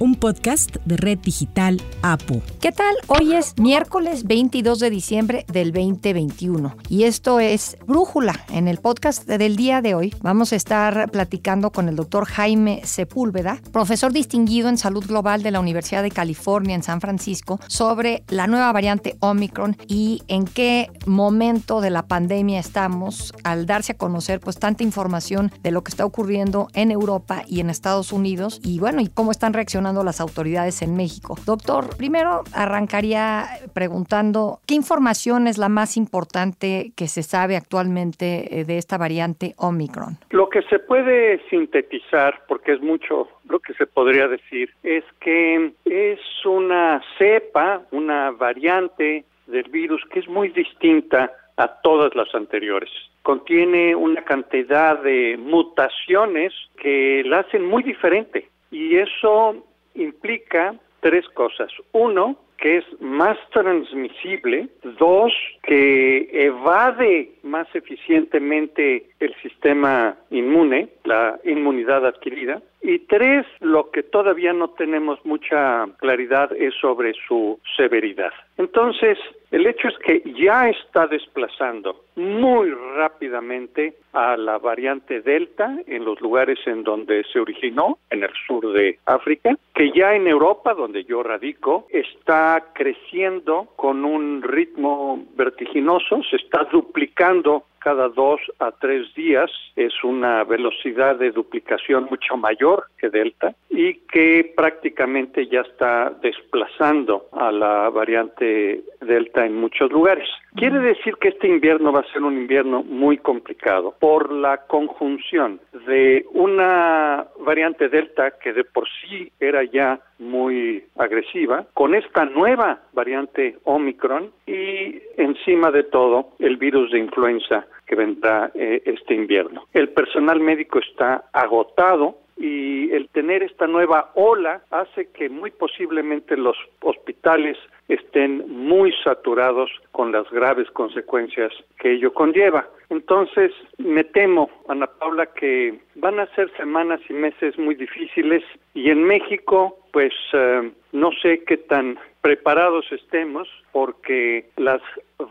un podcast de Red Digital APU. ¿Qué tal? Hoy es miércoles 22 de diciembre del 2021 y esto es Brújula. En el podcast del día de hoy vamos a estar platicando con el doctor Jaime Sepúlveda, profesor distinguido en salud global de la Universidad de California en San Francisco, sobre la nueva variante Omicron y en qué momento de la pandemia estamos al darse a conocer pues tanta información de lo que está ocurriendo en Europa y en Estados Unidos y bueno, y cómo están reaccionando las autoridades en México. Doctor, primero arrancaría preguntando, ¿qué información es la más importante que se sabe actualmente eh, de esta variante Omicron? Lo que se puede sintetizar, porque es mucho lo que se podría decir, es que es una cepa, una variante del virus que es muy distinta a todas las anteriores. Contiene una cantidad de mutaciones que la hacen muy diferente y eso implica tres cosas. Uno, que es más transmisible, dos, que evade más eficientemente el sistema inmune, la inmunidad adquirida, y tres, lo que todavía no tenemos mucha claridad es sobre su severidad. Entonces, el hecho es que ya está desplazando muy rápidamente a la variante Delta en los lugares en donde se originó, en el sur de África, que ya en Europa, donde yo radico, está creciendo con un ritmo vertiginoso, se está duplicando cada dos a tres días es una velocidad de duplicación mucho mayor que Delta y que prácticamente ya está desplazando a la variante Delta en muchos lugares. Quiere decir que este invierno va a ser un invierno muy complicado por la conjunción de una variante Delta que de por sí era ya muy agresiva, con esta nueva variante Omicron y encima de todo el virus de influenza que vendrá eh, este invierno. El personal médico está agotado y el tener esta nueva ola hace que muy posiblemente los hospitales estén muy saturados con las graves consecuencias que ello conlleva. Entonces, me temo, Ana Paula, que van a ser semanas y meses muy difíciles y en México, pues eh, no sé qué tan preparados estemos porque las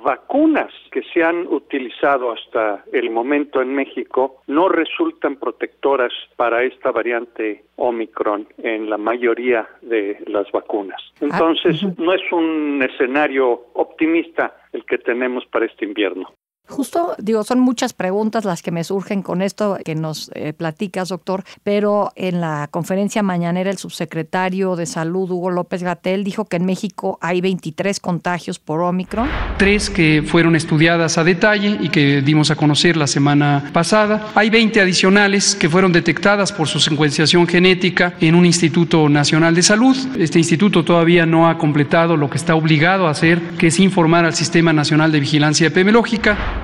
vacunas que se han utilizado hasta el momento en México no resultan protectoras para esta variante Omicron en la mayoría de las vacunas. Ah, Entonces, no es un escenario optimista el que tenemos para este invierno. Justo, digo, son muchas preguntas las que me surgen con esto que nos eh, platicas, doctor, pero en la conferencia mañanera el subsecretario de Salud, Hugo López Gatel, dijo que en México hay 23 contagios por Omicron. Tres que fueron estudiadas a detalle y que dimos a conocer la semana pasada. Hay 20 adicionales que fueron detectadas por su secuenciación genética en un Instituto Nacional de Salud. Este instituto todavía no ha completado lo que está obligado a hacer, que es informar al Sistema Nacional de Vigilancia Epidemiológica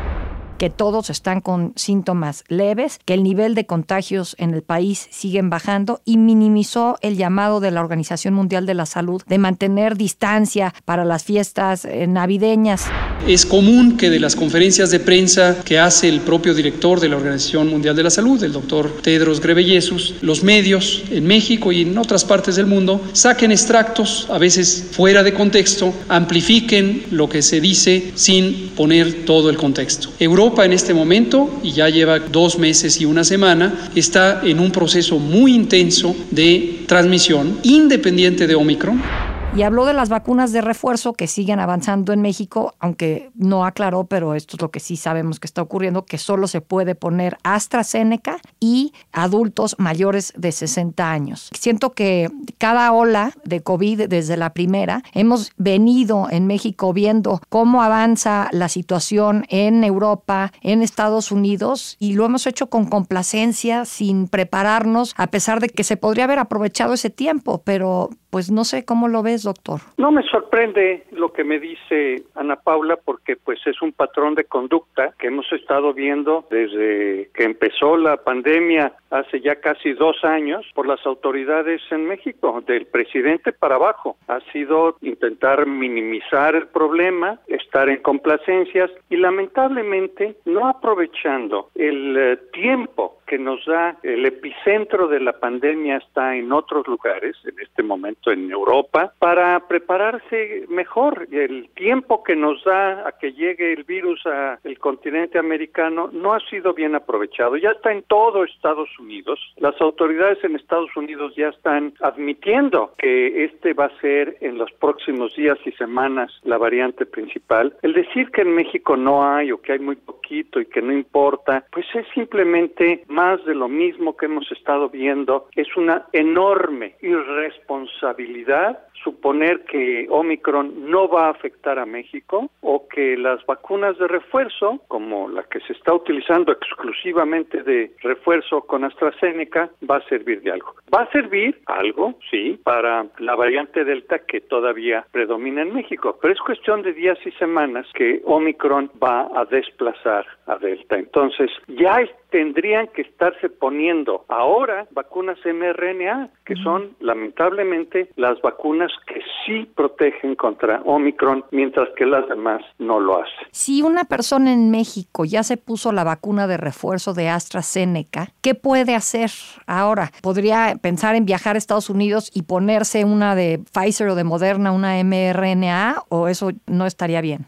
que todos están con síntomas leves, que el nivel de contagios en el país siguen bajando y minimizó el llamado de la Organización Mundial de la Salud de mantener distancia para las fiestas eh, navideñas. Es común que de las conferencias de prensa que hace el propio director de la Organización Mundial de la Salud, el doctor Tedros Ghebreyesus, los medios en México y en otras partes del mundo saquen extractos, a veces fuera de contexto, amplifiquen lo que se dice sin poner todo el contexto. Europa en este momento, y ya lleva dos meses y una semana, está en un proceso muy intenso de transmisión independiente de Omicron y habló de las vacunas de refuerzo que siguen avanzando en México, aunque no aclaró, pero esto es lo que sí sabemos que está ocurriendo, que solo se puede poner AstraZeneca y adultos mayores de 60 años. Siento que cada ola de COVID desde la primera, hemos venido en México viendo cómo avanza la situación en Europa, en Estados Unidos, y lo hemos hecho con complacencia, sin prepararnos, a pesar de que se podría haber aprovechado ese tiempo, pero pues no sé cómo lo ves, doctor? No me sorprende lo que me dice Ana Paula porque pues es un patrón de conducta que hemos estado viendo desde que empezó la pandemia hace ya casi dos años por las autoridades en México, del presidente para abajo. Ha sido intentar minimizar el problema, estar en complacencias y lamentablemente no aprovechando el eh, tiempo que nos da el epicentro de la pandemia está en otros lugares, en este momento en Europa, para prepararse mejor. El tiempo que nos da a que llegue el virus al continente americano no ha sido bien aprovechado. Ya está en todo Estados Unidos. Las autoridades en Estados Unidos ya están admitiendo que este va a ser en los próximos días y semanas la variante principal. El decir que en México no hay o que hay muy poquito y que no importa, pues es simplemente más de lo mismo que hemos estado viendo. Es una enorme irresponsabilidad suponer que Omicron no va a afectar a México o que las vacunas de refuerzo, como la que se está utilizando exclusivamente de refuerzo con AstraZeneca, va a servir de algo. Va a servir algo, sí, para la variante Delta que todavía predomina en México, pero es cuestión de días y semanas que Omicron va a desplazar a Delta. Entonces, ya tendrían que estarse poniendo ahora vacunas mRNA, que son lamentablemente las vacunas que sí protegen contra Omicron, mientras que las demás no lo hacen. Si una persona en México ya se puso la vacuna de refuerzo de AstraZeneca, ¿qué puede hacer ahora? ¿Podría pensar en viajar a Estados Unidos y ponerse una de Pfizer o de Moderna, una mRNA, o eso no estaría bien?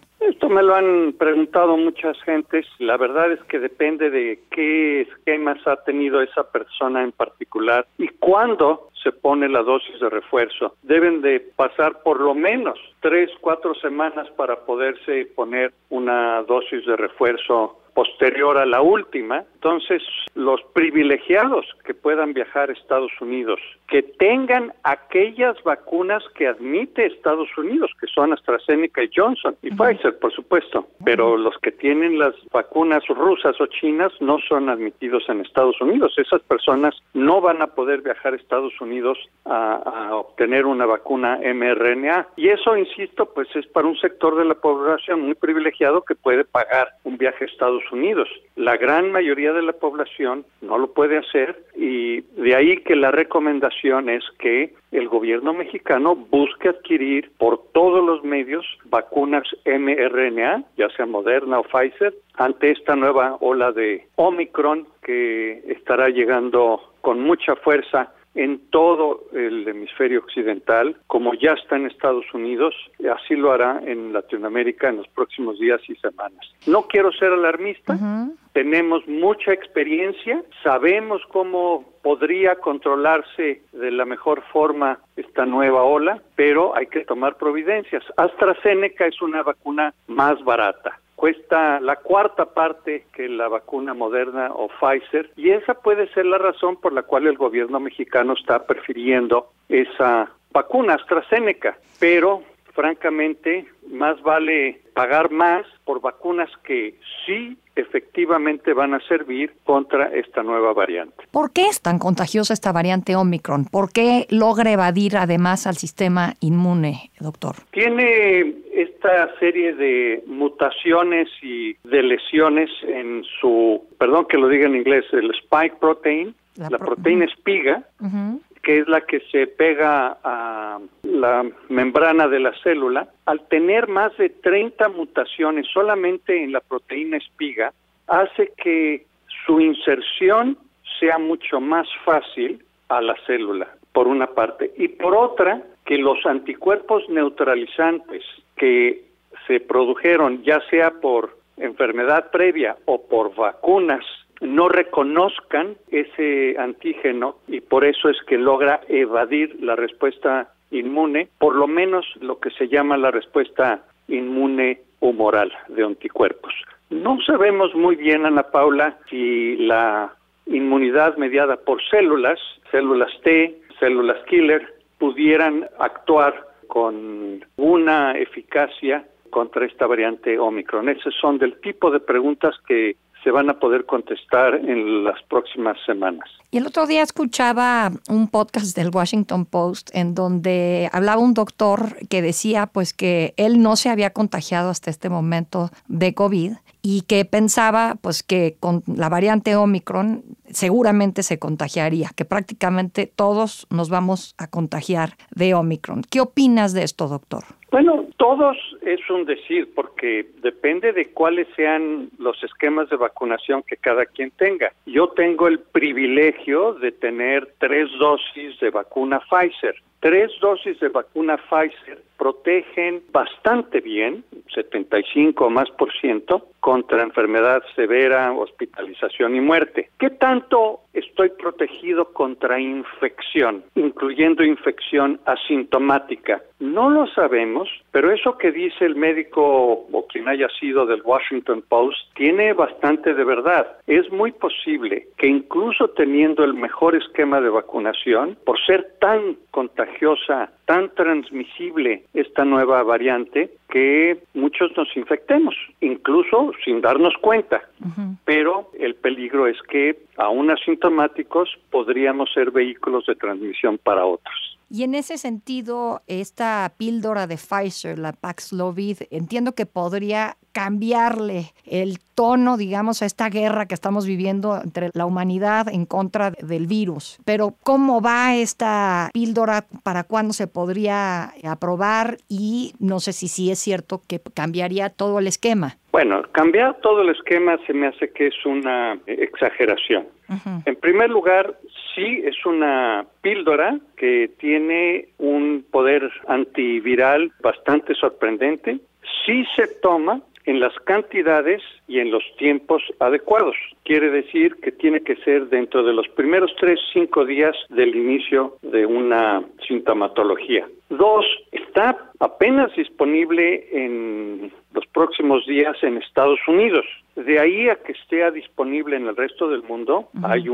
Me lo han preguntado muchas gentes. La verdad es que depende de qué esquemas ha tenido esa persona en particular y cuándo se pone la dosis de refuerzo. Deben de pasar por lo menos tres, cuatro semanas para poderse poner una dosis de refuerzo posterior a la última. Entonces, los privilegiados que puedan viajar a Estados Unidos, que tengan aquellas vacunas que admite Estados Unidos, que son AstraZeneca y Johnson y Pfizer, por supuesto, pero los que tienen las vacunas rusas o chinas no son admitidos en Estados Unidos. Esas personas no van a poder viajar a Estados Unidos a, a obtener una vacuna mRNA. Y eso, insisto, pues es para un sector de la población muy privilegiado que puede pagar un viaje a Estados Unidos. La gran mayoría de la población no lo puede hacer y de ahí que la recomendación es que el gobierno mexicano busque adquirir por todos los medios vacunas mRNA, ya sea Moderna o Pfizer, ante esta nueva ola de Omicron que estará llegando con mucha fuerza en todo el hemisferio occidental, como ya está en Estados Unidos, así lo hará en Latinoamérica en los próximos días y semanas. No quiero ser alarmista, tenemos mucha experiencia, sabemos cómo podría controlarse de la mejor forma esta nueva ola, pero hay que tomar providencias. AstraZeneca es una vacuna más barata cuesta la cuarta parte que la vacuna moderna o Pfizer y esa puede ser la razón por la cual el gobierno mexicano está prefiriendo esa vacuna AstraZeneca, pero francamente más vale pagar más por vacunas que sí efectivamente van a servir contra esta nueva variante. ¿Por qué es tan contagiosa esta variante Omicron? ¿Por qué logra evadir además al sistema inmune, doctor? Tiene esta serie de mutaciones y de lesiones en su, perdón que lo diga en inglés, el spike protein, la, proteína espiga, que es la que se pega a la membrana de la célula, al tener más de 30 mutaciones solamente en la proteína espiga, hace que su inserción sea mucho más fácil a la célula, por una parte, y por otra, que los anticuerpos neutralizantes que se produjeron ya sea por enfermedad previa o por vacunas no reconozcan ese antígeno y por eso es que logra evadir la respuesta inmune, por lo menos lo que se llama la respuesta inmune humoral de anticuerpos. No sabemos muy bien, Ana Paula, si la inmunidad mediada por células, células T, células killer, pudieran actuar con una eficacia contra esta variante Omicron. Esos son del tipo de preguntas que se van a poder contestar en las próximas semanas. Y el otro día escuchaba un podcast del Washington Post en donde hablaba un doctor que decía pues que él no se había contagiado hasta este momento de COVID y que pensaba pues que con la variante Omicron seguramente se contagiaría, que prácticamente todos nos vamos a contagiar de Omicron. ¿Qué opinas de esto, doctor? Bueno, todos es un decir, porque depende de cuáles sean los esquemas de vacunación que cada quien tenga. Yo tengo el privilegio de tener tres dosis de vacuna Pfizer. Tres dosis de vacuna Pfizer protegen bastante bien, 75 o más por ciento, contra enfermedad severa, hospitalización y muerte. ¿Qué tanto estoy protegido contra infección, incluyendo infección asintomática? No lo sabemos, pero eso que dice el médico o quien haya sido del Washington Post tiene bastante de verdad. Es muy posible que incluso teniendo el mejor esquema de vacunación, por ser tan contagiosa, tan transmisible esta nueva variante, que muchos nos infectemos, incluso sin darnos cuenta. Pero el peligro es que, aún asintomáticos, podríamos ser vehículos de transmisión para otros. Y en ese sentido, esta píldora de Pfizer, la Paxlovid, entiendo que podría cambiarle el tono, digamos, a esta guerra que estamos viviendo entre la humanidad en contra del virus. Pero ¿cómo va esta píldora? ¿Para cuándo se podría aprobar? Y no sé si sí es cierto que cambiaría todo el esquema. Bueno, cambiar todo el esquema se me hace que es una exageración. En primer lugar, sí es una píldora que tiene un poder antiviral bastante sorprendente. Sí se toma en las cantidades y en los tiempos adecuados. Quiere decir que tiene que ser dentro de los primeros tres, cinco días del inicio de una sintomatología. Dos, está apenas disponible en los próximos días en Estados Unidos. De ahí a que esté disponible en el resto del mundo, hay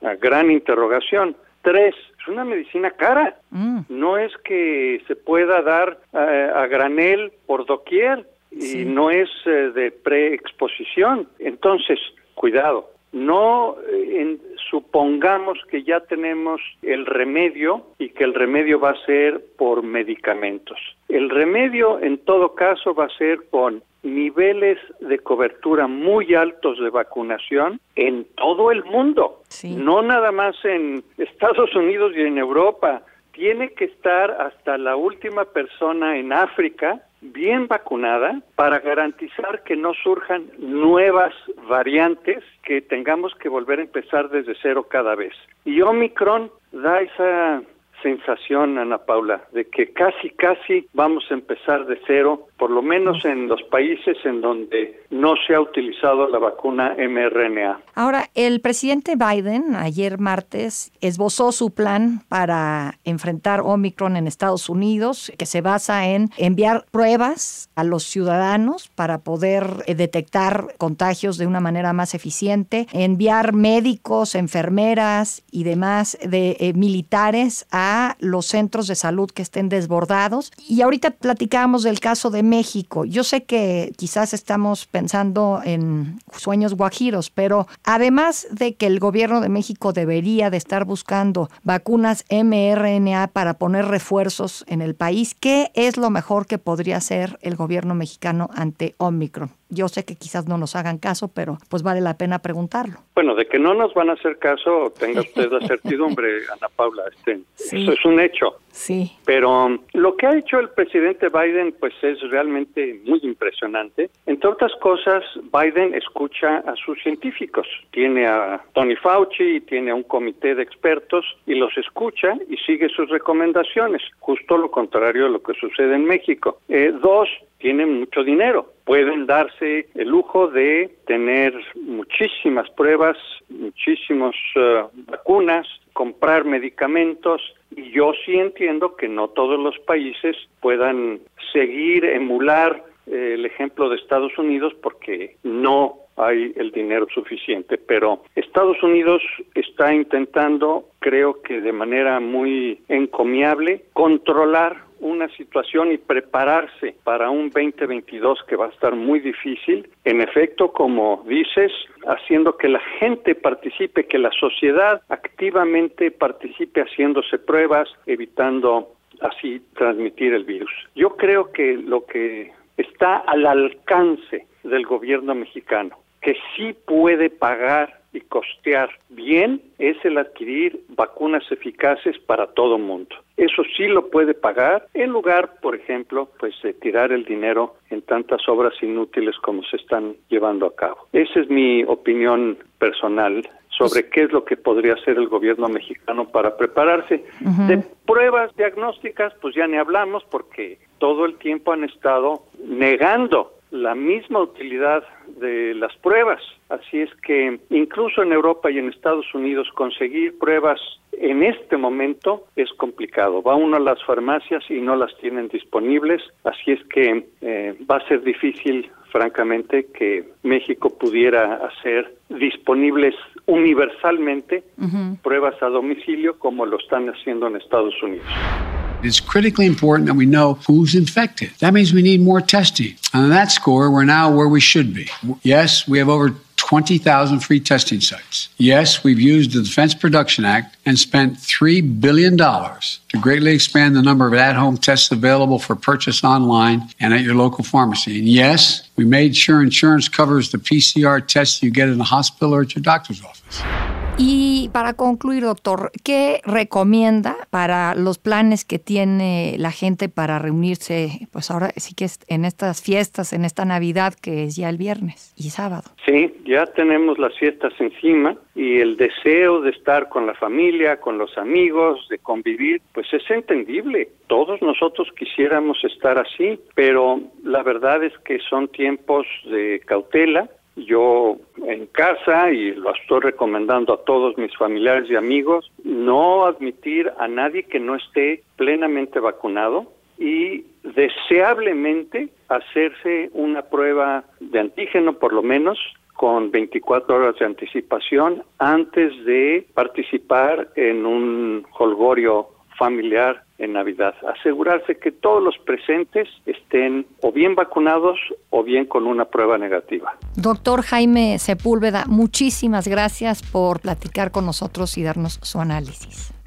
una gran interrogación. Tres, es una medicina cara. Mm. No es que se pueda dar eh, a granel por doquier y no es eh, de preexposición. Entonces, cuidado, no eh, supongamos que ya tenemos el remedio y que el remedio va a ser por medicamentos. El remedio en todo caso va a ser con niveles de cobertura muy altos de vacunación en todo el mundo, no nada más en Estados Unidos y en Europa. Tiene que estar hasta la última persona en África bien vacunada para garantizar que no surjan nuevas variantes que tengamos que volver a empezar desde cero cada vez. Y Omicron da esa sensación, Ana Paula, de que casi, casi vamos a empezar de cero, por lo menos en los países en donde no se ha utilizado la vacuna mRNA. Ahora, el presidente Biden ayer martes esbozó su plan para enfrentar Omicron en Estados Unidos, que se basa en enviar pruebas a los ciudadanos para poder eh, detectar contagios de una manera más eficiente, enviar médicos, enfermeras y demás de eh, militares a los centros de salud que estén desbordados. Y ahorita platicábamos del caso de México. Yo sé que quizás estamos pensando en sueños guajiros, pero además de que el gobierno de México debería de estar buscando vacunas mRNA para poner refuerzos en el país, ¿qué es lo mejor que podría hacer el gobierno mexicano ante Omicron? Yo sé que quizás no nos hagan caso, pero pues vale la pena preguntarlo. Bueno, de que no nos van a hacer caso, tenga usted la certidumbre, Ana Paula. Este, Eso es un hecho. Sí. Pero um, lo que ha hecho el presidente Biden, pues es realmente muy impresionante. Entre otras cosas, Biden escucha a sus científicos. Tiene a Tony Fauci y tiene a un comité de expertos y los escucha y sigue sus recomendaciones. Justo lo contrario de lo que sucede en México. Eh, dos, tienen mucho dinero, pueden darse el lujo de tener muchísimas pruebas, muchísimas uh, vacunas, comprar medicamentos y yo sí entiendo que no todos los países puedan seguir, emular eh, el ejemplo de Estados Unidos porque no hay el dinero suficiente, pero Estados Unidos está intentando, creo que de manera muy encomiable, controlar una situación y prepararse para un 2022 que va a estar muy difícil, en efecto, como dices, haciendo que la gente participe, que la sociedad activamente participe haciéndose pruebas, evitando así transmitir el virus. Yo creo que lo que está al alcance del gobierno mexicano, que sí puede pagar y costear bien es el adquirir vacunas eficaces para todo mundo. Eso sí lo puede pagar en lugar, por ejemplo, pues de tirar el dinero en tantas obras inútiles como se están llevando a cabo. Esa es mi opinión personal sobre qué es lo que podría hacer el gobierno mexicano para prepararse. De pruebas diagnósticas, pues ya ni hablamos porque todo el tiempo han estado negando la misma utilidad de las pruebas. Así es que incluso en Europa y en Estados Unidos conseguir pruebas en este momento es complicado. Va uno a las farmacias y no las tienen disponibles, así es que eh, va a ser difícil, francamente, que México pudiera hacer disponibles universalmente pruebas a domicilio como lo están haciendo en Estados Unidos. It's critically important that we know who's infected. That means we need more testing. And on that score, we're now where we should be. Yes, we have over 20,000 free testing sites. Yes, we've used the Defense Production Act and spent $3 billion to greatly expand the number of at home tests available for purchase online and at your local pharmacy. And yes, we made sure insurance covers the PCR tests you get in the hospital or at your doctor's office. Y para concluir, doctor, ¿qué recomienda para los planes que tiene la gente para reunirse, pues ahora sí que es en estas fiestas, en esta Navidad que es ya el viernes y sábado? Sí, ya tenemos las fiestas encima y el deseo de estar con la familia, con los amigos, de convivir, pues es entendible. Todos nosotros quisiéramos estar así, pero la verdad es que son tiempos de cautela yo en casa, y lo estoy recomendando a todos mis familiares y amigos, no admitir a nadie que no esté plenamente vacunado y deseablemente hacerse una prueba de antígeno por lo menos con 24 horas de anticipación antes de participar en un holgorio familiar en Navidad. Asegurarse que todos los presentes estén o bien vacunados o bien con una prueba negativa. Doctor Jaime Sepúlveda, muchísimas gracias por platicar con nosotros y darnos su análisis.